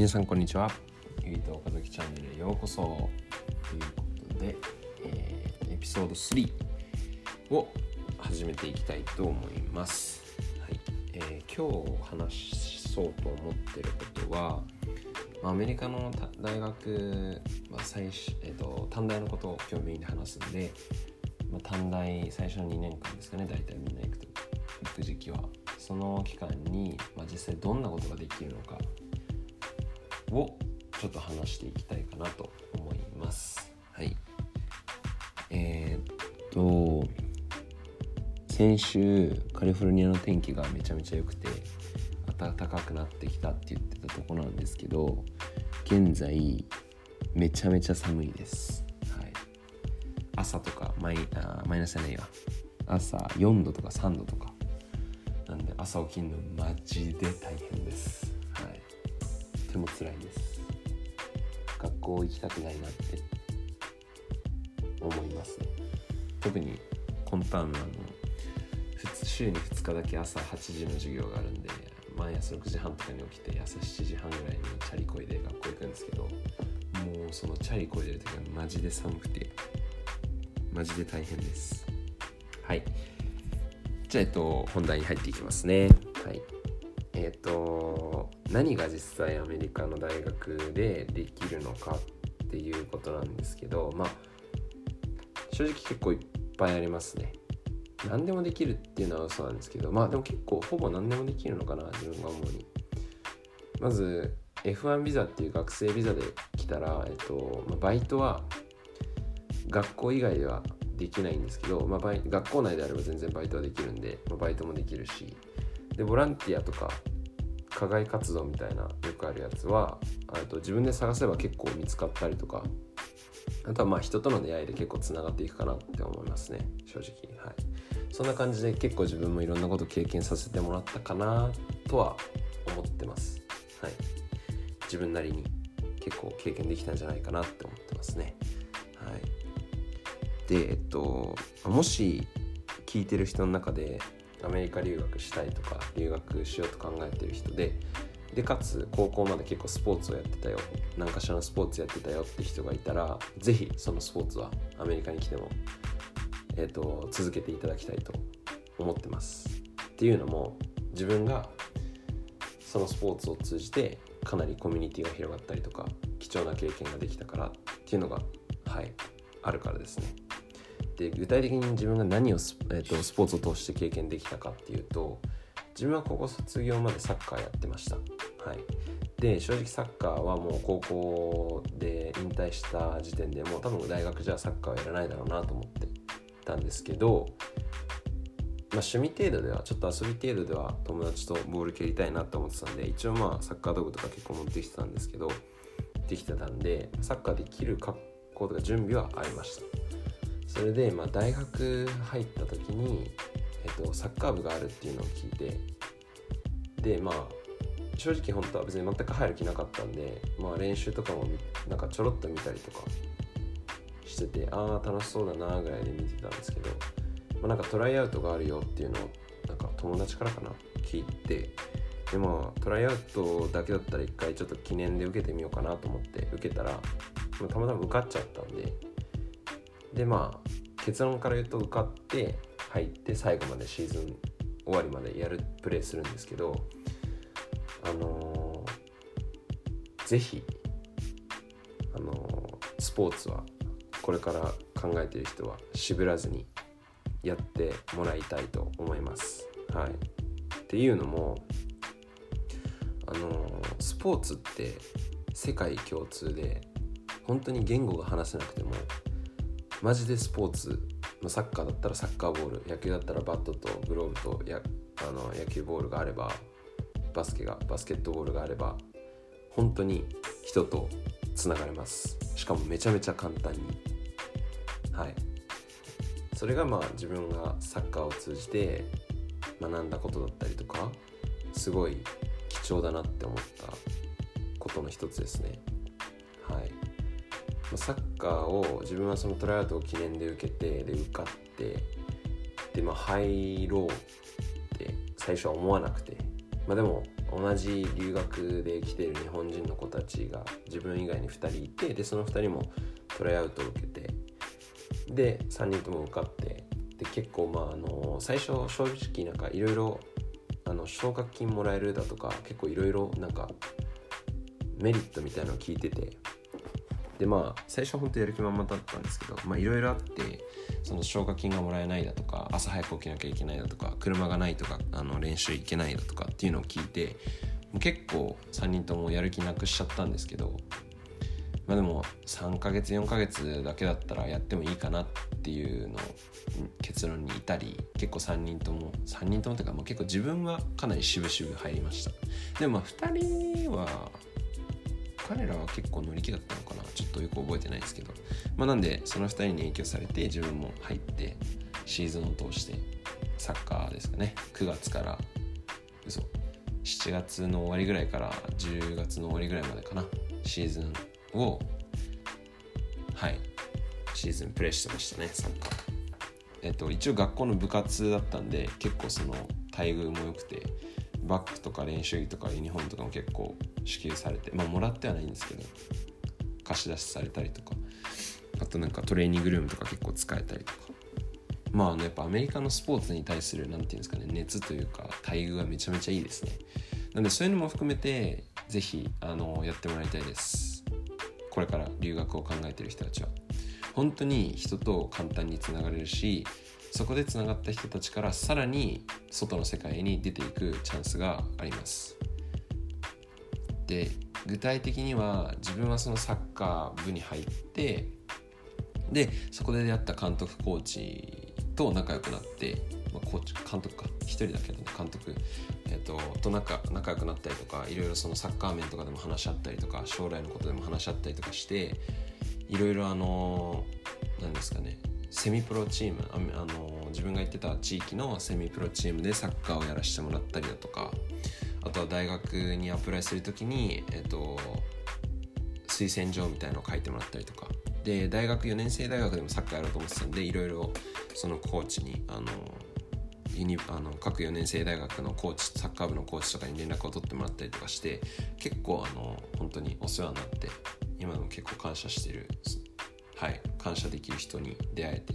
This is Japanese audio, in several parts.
皆さんこんにちは。ゆいと岡崎チャンネルへようこそ。ということで、えーエピソード3を始めていきたいと思います、はい。えー今日話そうと思ってることはまあアメリカの大学、まあ最初えー、と短大のことを今日メインで話すんで、まあ、短大最初の2年間ですかね大体みんな行くと行く時期は。その期間に、まあ、実際どんなことができるのかをちょっと話していきたいかなと思います。はい。えーっと先週カリフォルニアの天気がめちゃめちゃ良くて暖かくなってきたって言ってたとこなんですけど現在めちゃめちゃ寒いです。はい。朝とかマイあマイナスじゃないわ朝4度とか3度とかなんで朝起きるのマジで大変です。ても辛いです。学校行きたくないなって思います。特にコンターンのあの週に2日だけ朝8時の授業があるんで毎朝6時半とかに起きて朝7時半ぐらいにチャリこいで学校行くんですけどもうそのチャリこいでる時はマジで寒くてマジで大変です。はい。じゃあえっと本題に入っていきますね。はい。えっ、と何が実際アメリカの大学でできるのかっていうことなんですけどまあ正直結構いっぱいありますね。何でもできるっていうのは嘘なんですけどまあでも結構ほぼ何でもできるのかな自分が思うに。まず F1 ビザっていう学生ビザで来たら、えっとまバイトは学校以外ではできないんですけど、まあ、バイ学校内であれば全然バイトはできるんで、まあ、バイトもできるし。でボランティアとか課外活動みたいなよくあるやつはあと自分で探せば結構見つかったりとかあとはまあ人との出会いで結構つながっていくかなって思いますね。正直はい。そんな感じで結構自分もいろんなこと経験させてもらったかなとは思ってます。はい。自分なりに結構経験できたんじゃないかなって思ってますね。はい。でえっともし聞いてる人の中でアメリカ留学したいとか留学しようと考えてる人ででかつ高校まで結構スポーツをやってたよ。何かしらのスポーツやってたよって人がいたらぜひそのスポーツはアメリカに来ても、えー、と続けていただきたいと思ってます。っていうのも自分がそのスポーツを通じてかなりコミュニティが広がったりとか貴重な経験ができたからっていうのがはいあるからですね。で具体的に自分が何をス,、えー、とスポーツを通して経験できたかっていうと自分は高校卒業までサッカーやってました。はい。で正直サッカーはもう高校で引退した時点でもう多分大学じゃサッカーはやらないだろうなと思ってたんですけどまあ、趣味程度ではちょっと遊び程度では友達とボール蹴りたいなと思ってたんで一応まあサッカー道具とか結構持ってきてたんですけどできてたんでサッカーできる格好とか準備はありました。それでまあ大学入った時に、えっと、サッカー部があるっていうのを聞いてでまあ正直本当は別に全く入る気なかったんで、まあ、練習とかもなんかちょろっと見たりとかしててああ楽しそうだなぐらいで見てたんですけどまあ、なんかトライアウトがあるよっていうのをなんか友達からかな聞いてでまあトライアウトだけだったら一回ちょっと記念で受けてみようかなと思って受けたら、まあ、たまたま受かっちゃったんででまあ結論から言うと受かって入って最後までシーズン終わりまでやるプレーするんですけどあのーぜひあのースポーツはこれから考えてる人は渋らずにやってもらいたいと思います。はい、っていうのもあのスポーツって世界共通で本当に言語が話せなくてもマジでスポーツ、まあ、サッカーだったらサッカーボール野球だったらバットとグローブとやあの野球ボールがあればバスケがバスケットボールがあれば本当に人とつながれます。しかもめちゃめちゃ簡単に。はい。それがまあ自分がサッカーを通じて学んだことだったりとかすごい貴重だなって思ったことの一つですね。はい。サッカーを自分はそのトライアウトを記念で受けてで受かってでまあ入ろうって最初は思わなくて、まあでも同じ留学で来てる日本人の子たちが自分以外に2人いてでその2人もトライアウトを受けてで3人とも受かってで結構まああの最初正直なんかいろいろ奨学金もらえるだとか結構いろいろなんかメリットみたいなのを聞いててでまあ最初は本当やる気満々だったんですけどまあいろいろあってその奨学金がもらえないだとか朝早く起きなきゃいけないだとか車がないとかあの練習行けないだとかっていうのを聞いて結構3人ともやる気なくしちゃったんですけどまあでも3ヶ月4ヶ月だけだったらやってもいいかなっていうの結論に至り結構3人とも3人ともというか、まあ、結構自分はかなり渋々入りました。でもまあ2人は彼らは結構乗り気だったのかな。ちょっとよく覚えてないですけど、まあ、なんでその2人に影響されて自分も入ってシーズンを通してサッカーですかね。9月から嘘7月の終わりぐらいから10月の終わりぐらいまでかな。シーズンをはい。シーズンプレーしてましたねサッカー。えっと一応学校の部活だったんで結構その待遇も良くてバッグとか練習着とかユニフォームとかも結構支給されてまあもらってはないんですけど貸し出しされたりとかあとなんかトレーニングルームとか結構使えたりとか。まああのやっぱアメリカのスポーツに対する何て言うんですかね熱というか待遇がめちゃめちゃいいですね。なんでそういうのも含めて是非あのやってもらいたいです。これから留学を考えてる人たちは。本当に人と簡単につながれるしそこでつながった人たちからさらに外の世界に出ていくチャンスがあります。で具体的には自分はそのサッカー部に入ってでそこで出会った監督コーチと仲良くなって、まあ、コーチ監督か。1人だけどね監督、えーと、と仲仲良くなったりとかいろいろそのサッカー面とかでも話し合ったりとか将来のことでも話し合ったりとかしていろいろあの何ですかねセミプロチームあの自分が行ってた地域のセミプロチームでサッカーをやらせてもらったりだとかあとは大学にアプライする時に、えっと、推薦状みたいなのを書いてもらったりとか。で大学4年生大学でもサッカーやろうと思ってたんでいろいろそのコーチにあのユニあの各4年生大学のコーチサッカー部のコーチとかに連絡を取ってもらったりとかして結構あの本当にお世話になって今でも結構感謝してるはい。感謝できる人に出会えて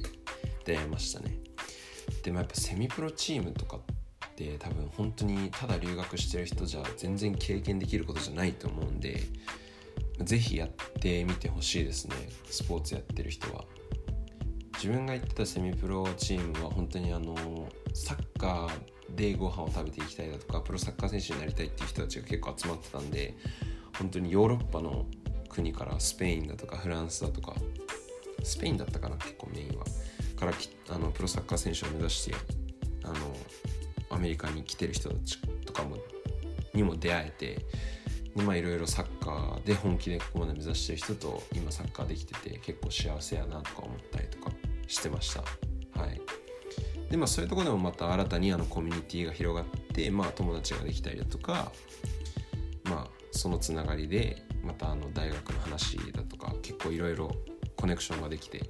出会いましたね。でもやっぱセミプロチームとかって多分本当にただ留学してる人じゃ全然経験できることじゃないと思うんで是非やってみてほしいですね。スポーツやってる人は。自分が行ってたセミプロチームは本当にあのサッカーでご飯を食べていきたいだとかプロサッカー選手になりたいっていう人たちが結構集まってたんで本当にヨーロッパの国からスペインだとかフランスだとかスペインだったかな結構メインは。からあのプロサッカー選手を目指してあのアメリカに来てる人たちとかもにも出会えてまあいろいろサッカーで本気でここまで目指してる人と今サッカーできてて結構幸せやなとか思ったりとかしてました。はい。でまあそういうとこでもまた新たにあのコミュニティが広がってまあ友達ができたりだとかまあそのつながりでまたあの大学の話だとか結構いろいろコネクションができて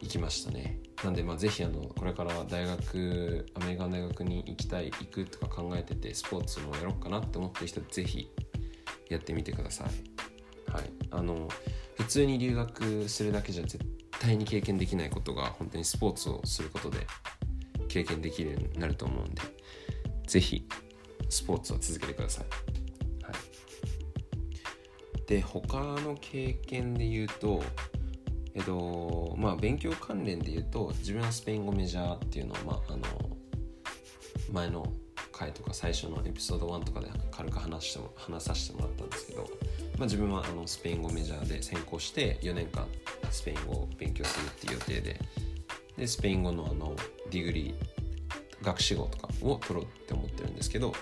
いきましたね。なんでまあぜひあのこれから大学アメリカの大学に行きたい行くとか考えててスポーツもやろうかなって思ってる人ぜひやってみてください。はい。あの普通に留学するだけじゃ絶対に経験できないことが本当にスポーツをすることで経験できるようになると思うんでぜひスポーツを続けてください。で他の経験で言うとえっとまあ勉強関連で言うと自分はスペイン語メジャーっていうのを、まあ、あの前の回とか最初のエピソード1とかで軽く話しても話させてもらったんですけど、まあ、自分はあのスペイン語メジャーで専攻して4年間スペイン語を勉強するっていう予定ででスペイン語のあのディグリー学士号とかを取ろうって思ってるんですけど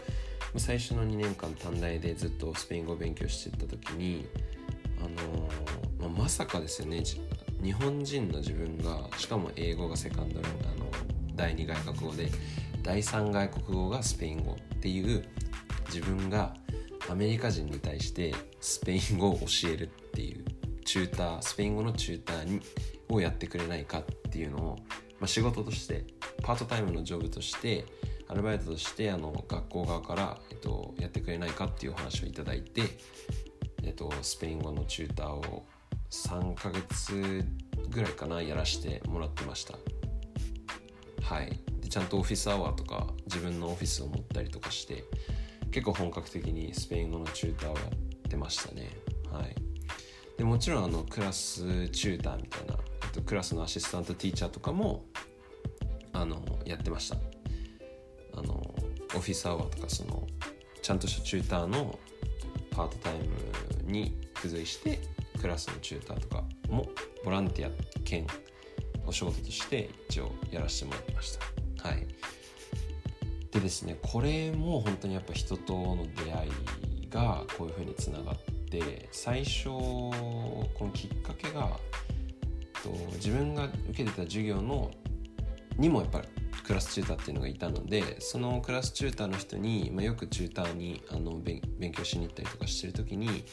最初の2年間短大でずっとスペイン語を勉強してた時に、あのまあ、まさかですよね日本人の自分がしかも英語がセカンドランあの第2外国語で第3外国語がスペイン語っていう自分がアメリカ人に対してスペイン語を教えるっていうチュータースペイン語のチューターにをやってくれないかっていうのを、まあ、仕事としてパートタイムのジョブとしてアルバイトとしてあの学校側から、えっと、やってくれないかっていうお話をいただいて、えっと、スペイン語のチューターを3ヶ月ぐらいかなやらしてもらってました。はい。でちゃんとオフィスアワーとか自分のオフィスを持ったりとかして結構本格的にスペイン語のチューターをやってましたね。はい。でもちろんあのクラスチューターみたいな、えっと、クラスのアシスタントティーチャーとかもあのやってました。オフィスアワーとかそのちゃんとしたチューターのパートタイムに付随してクラスのチューターとかもボランティア兼お仕事として一応やらせてもらいました。はい。でですねこれも本当にやっぱ人との出会いがこういうふうにつながって最初このきっかけが自分が受けてた授業のにもやっぱりクラスチューターっていうのがいたのでそのクラスチューターの人に、まあ、よくチューターにあの勉強しに行ったりとかしてる時に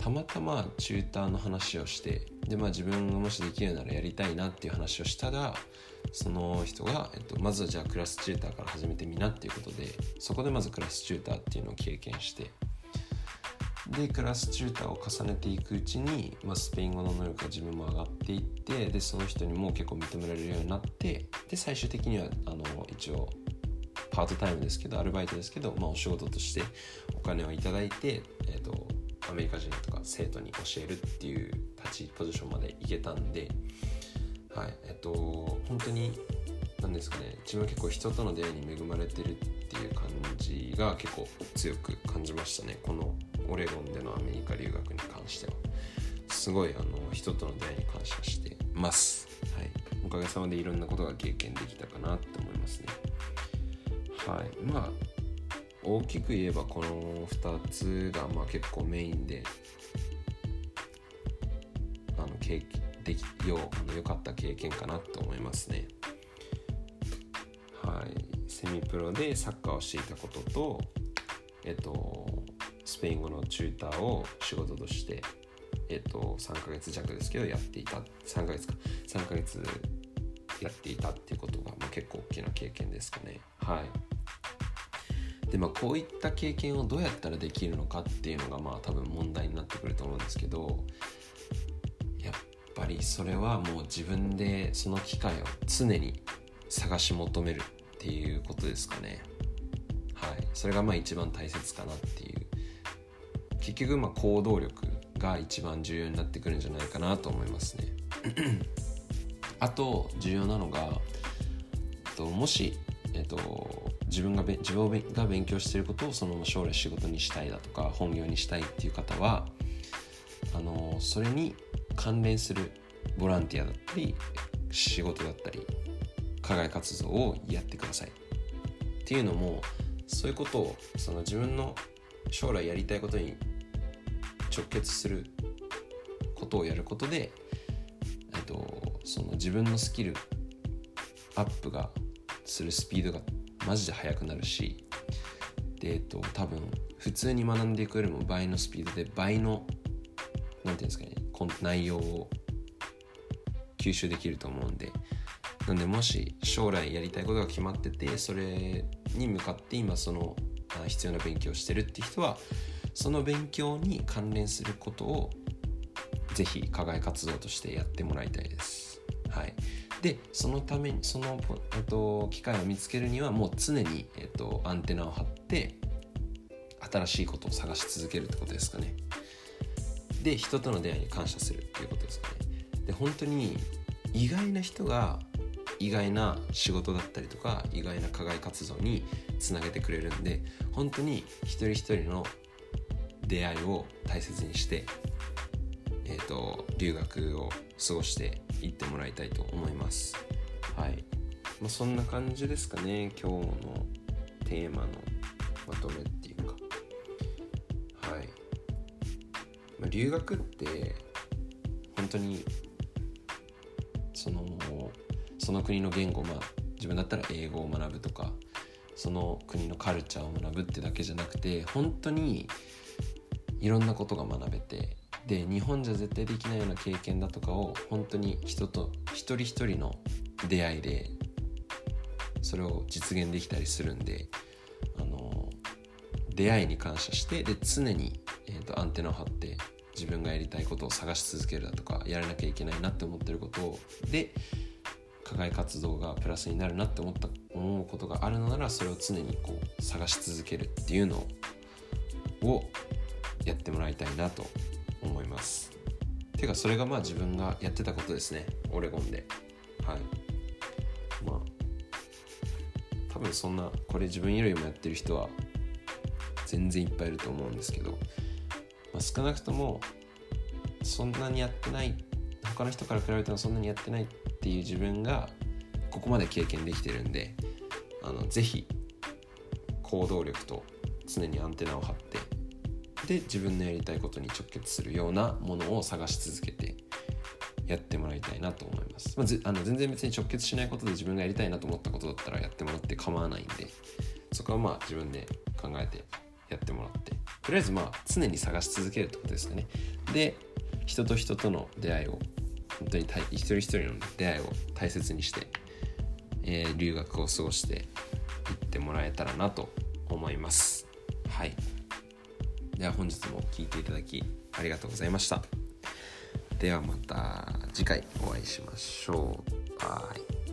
たまたまチューターの話をしてで、まあ、自分がもしできるならやりたいなっていう話をしたらその人が、えっと、まずはじゃあクラスチューターから始めてみなっていうことでそこでまずクラスチューターっていうのを経験してでクラスチューターを重ねていくうちに、まあ、スペイン語の能力が自分も上がっていってでその人にも結構認められるようになってで最終的にはあの一応パートタイムですけどアルバイトですけど、まあ、お仕事としてお金を頂いて、えーと、アメリカ人とか生徒に教えるっていう立ちポジションまでいけたんではいえっ、ー、と本当に何ですかね自分は結構人との出会いに恵まれてるっていう感じが結構強く感じましたねこのオレゴンでのアメリカ留学に関してはすごいあの人との出会いに感謝してます、はい、おかげさまでいろんなことが経験できたかなって思いますね。はい。まあ大きく言えばこの2つがまあ結構メインであの経験できよ良かった経験かなと思いますね。はい。セミプロでサッカーをしていたこととえっとスペイン語のチューターを仕事として、えっと、3ヶ月弱ですけどやっていた。3ヶ月か。3ヶ月やっていたっていうことが、まあ、結構大きな経験ですかね。はい。でまあこういった経験をどうやったらできるのかっていうのがまあ多分問題になってくると思うんですけどやっぱりそれはもう自分でその機会を常に探し求めるっていうことですかね。はい。それがまあ一番大切かなっていう結局まあ行動力が一番重要になってくるんじゃないかなと思いますね。あと重要なのがもし、えっと、自分が自分が勉強していることをそのまま将来仕事にしたいだとか本業にしたいっていう方はあのそれに関連するボランティアだったり仕事だったり課外活動をやってください。っていうのもそういうことをその自分の将来やりたいことに直結することをやることで、えっと、その自分のスキルアップがするスピードがマジで速くなるしで、えっと、多分普通に学んでいくよりも倍のスピードで倍の何て言うんですかね内容を吸収できると思うんでなんでもし将来やりたいことが決まっててそれに向かって今その必要な勉強をしてるって人はその勉強に関連することをぜひ課外活動としてやってもらいたいです。はい、でそのためにその、えっと、機会を見つけるにはもう常に、えっと、アンテナを張って新しいことを探し続けるってことですかね。で人との出会いに感謝するっていうことですかね。で本当に意外な人が意外な仕事だったりとか意外な課外活動につなげてくれるんで本当に一人一人の出会いを大切にして、えーと、留学を過ごしていってもらいたいと思います。はい。まあ、そんな感じですかね、今日のテーマのまとめっていうか。はい。まあ、留学って本当にそのその国の言語まあ自分だったら英語を学ぶとかその国のカルチャーを学ぶってだけじゃなくて本当にいろんなことが学べてで日本じゃ絶対できないような経験だとかを本当に人と一人一人の出会いでそれを実現できたりするんであの出会いに感謝してで常に、えーと、アンテナを張って自分がやりたいことを探し続けるだとかやらなきゃいけないなって思ってることをで課外活動がプラスになるなって思った思うことがあるのならそれを常にこう探し続けるっていうのをやってもらいたいなと思います。てかそれがまあ自分がやってたことですねオレゴンで。はいまあ多分そんなこれ自分よりもやってる人は全然いっぱいいると思うんですけど、まあ、少なくともそんなにやってない他の人から比べてもそんなにやってないっていう自分がここまで経験できてるんであのぜひ行動力と常にアンテナを張ってで自分のやりたいことに直結するようなものを探し続けてやってもらいたいなと思います、まあ、あの全然別に直結しないことで自分がやりたいなと思ったことだったらやってもらって構わないんでそこはまあ自分で考えてやってもらってとりあえずまあ常に探し続けるってことですよね。で人と人との出会いを本当に一人一人の出会いを大切にして、えー、留学を過ごしていってもらえたらなと思います。はい。では本日も聴いていただきありがとうございましたではまた次回お会いしましょう。バイ。